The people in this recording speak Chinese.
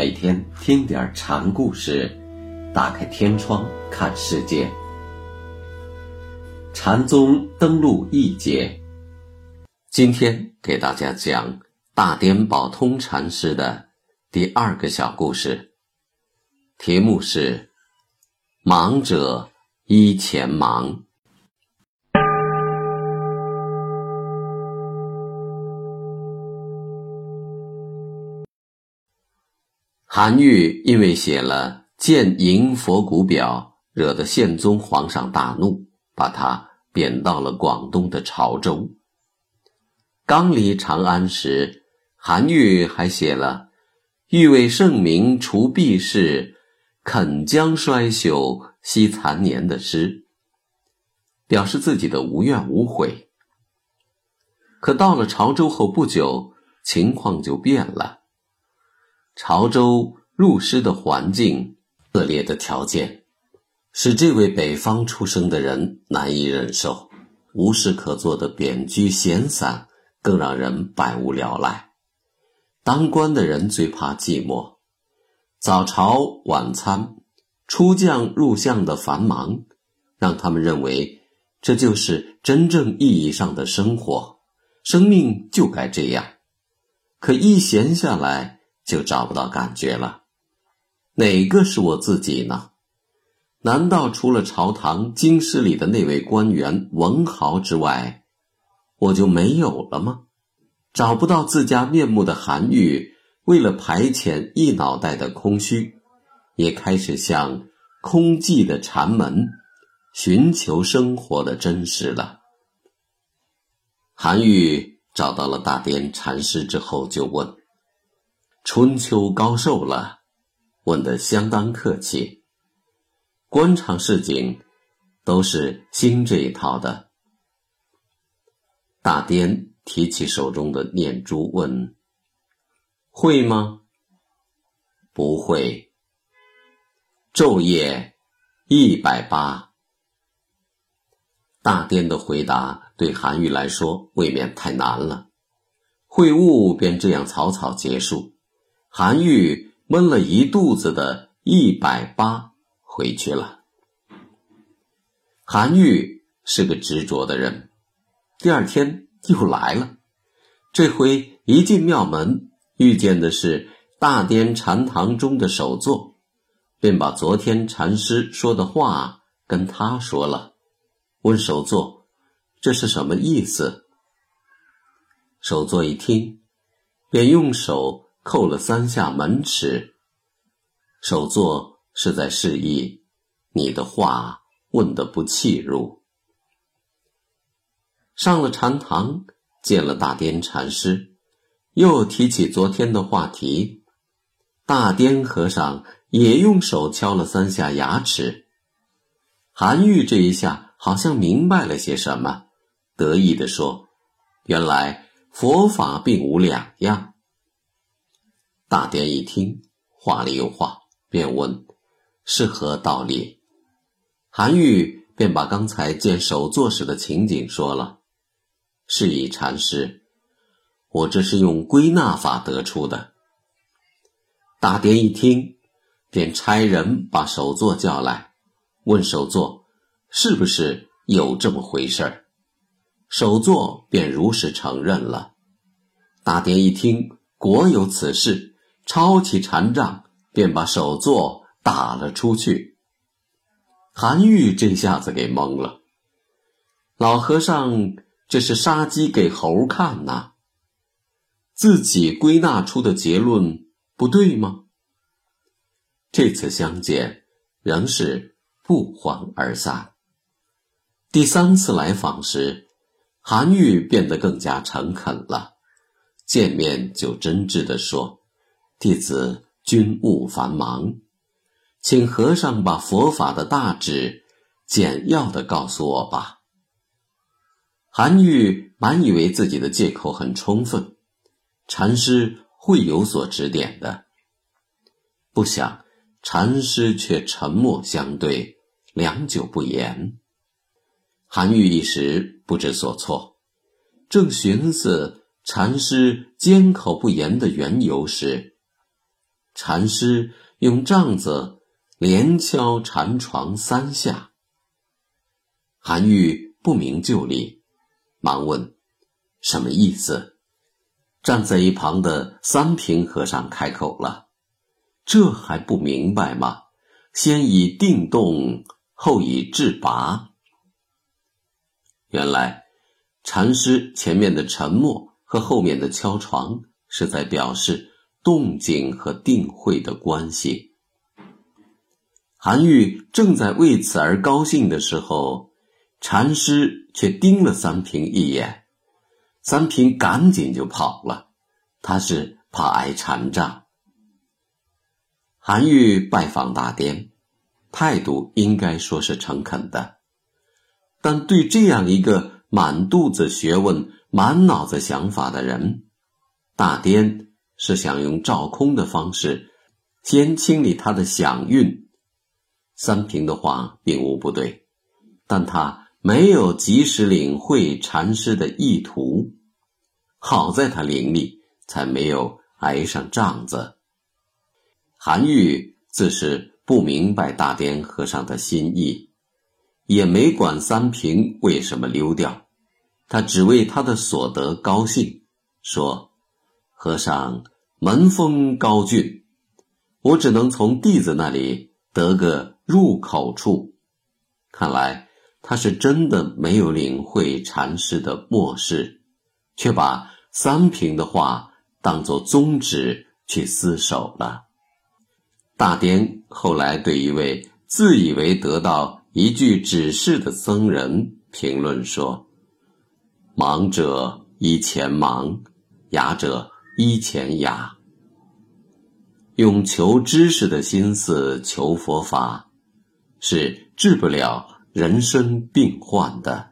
每天听点禅故事，打开天窗看世界。禅宗登陆一节，今天给大家讲大颠宝通禅师的第二个小故事，题目是“忙者依前忙”。韩愈因为写了《建营佛骨表》，惹得宪宗皇上大怒，把他贬到了广东的潮州。刚离长安时，韩愈还写了“欲为圣明除弊事，肯将衰朽惜残年”的诗，表示自己的无怨无悔。可到了潮州后不久，情况就变了。潮州入师的环境恶劣的条件，使这位北方出生的人难以忍受。无事可做的贬居闲散，更让人百无聊赖。当官的人最怕寂寞，早朝晚餐、出将入相的繁忙，让他们认为这就是真正意义上的生活，生命就该这样。可一闲下来，就找不到感觉了，哪个是我自己呢？难道除了朝堂京师里的那位官员文豪之外，我就没有了吗？找不到自家面目的韩愈，为了排遣一脑袋的空虚，也开始向空寂的禅门寻求生活的真实了。韩愈找到了大颠禅师之后，就问。春秋高寿了，问得相当客气。官场市井都是兴这一套的。大颠提起手中的念珠问：“会吗？”“不会。”“昼夜一百八。”大颠的回答对韩愈来说未免太难了，会悟便这样草草结束。韩愈闷了一肚子的一百八回去了。韩愈是个执着的人，第二天又来了。这回一进庙门，遇见的是大殿禅堂中的首座，便把昨天禅师说的话跟他说了，问首座：“这是什么意思？”首座一听，便用手。叩了三下门齿，首座是在示意你的话问的不气入。上了禅堂，见了大颠禅师，又提起昨天的话题。大颠和尚也用手敲了三下牙齿。韩愈这一下好像明白了些什么，得意地说：“原来佛法并无两样。”大颠一听，话里有话，便问：“是何道理？”韩愈便把刚才见首座时的情景说了。是以禅师，我这是用归纳法得出的。大颠一听，便差人把首座叫来，问首座：“是不是有这么回事儿？”首座便如实承认了。大颠一听，果有此事。抄起禅杖，便把首座打了出去。韩愈这下子给懵了。老和尚这是杀鸡给猴看呐？自己归纳出的结论不对吗？这次相见仍是不欢而散。第三次来访时，韩愈变得更加诚恳了，见面就真挚地说。弟子军务繁忙，请和尚把佛法的大旨简要的告诉我吧。韩愈满以为自己的借口很充分，禅师会有所指点的，不想禅师却沉默相对，良久不言。韩愈一时不知所措，正寻思禅师缄口不言的缘由时。禅师用杖子连敲禅床三下。韩愈不明就里，忙问：“什么意思？”站在一旁的三平和尚开口了：“这还不明白吗？先以定动，后以制拔。”原来，禅师前面的沉默和后面的敲床是在表示动静和定慧的关系。韩愈正在为此而高兴的时候，禅师却盯了三平一眼。三平赶紧就跑了，他是怕挨禅杖。韩愈拜访大颠，态度应该说是诚恳的，但对这样一个满肚子学问、满脑子想法的人，大颠是想用照空的方式先清理他的想运。三平的话并无不对，但他。没有及时领会禅师的意图，好在他伶俐，才没有挨上杖子。韩愈自是不明白大颠和尚的心意，也没管三平为什么溜掉，他只为他的所得高兴，说：“和尚门风高峻，我只能从弟子那里得个入口处。看来。”他是真的没有领会禅师的末世，却把三平的话当作宗旨去厮守了。大颠后来对一位自以为得到一句指示的僧人评论说：“盲者依前盲，哑者依前牙。用求知识的心思求佛法，是治不了。”人生病患的。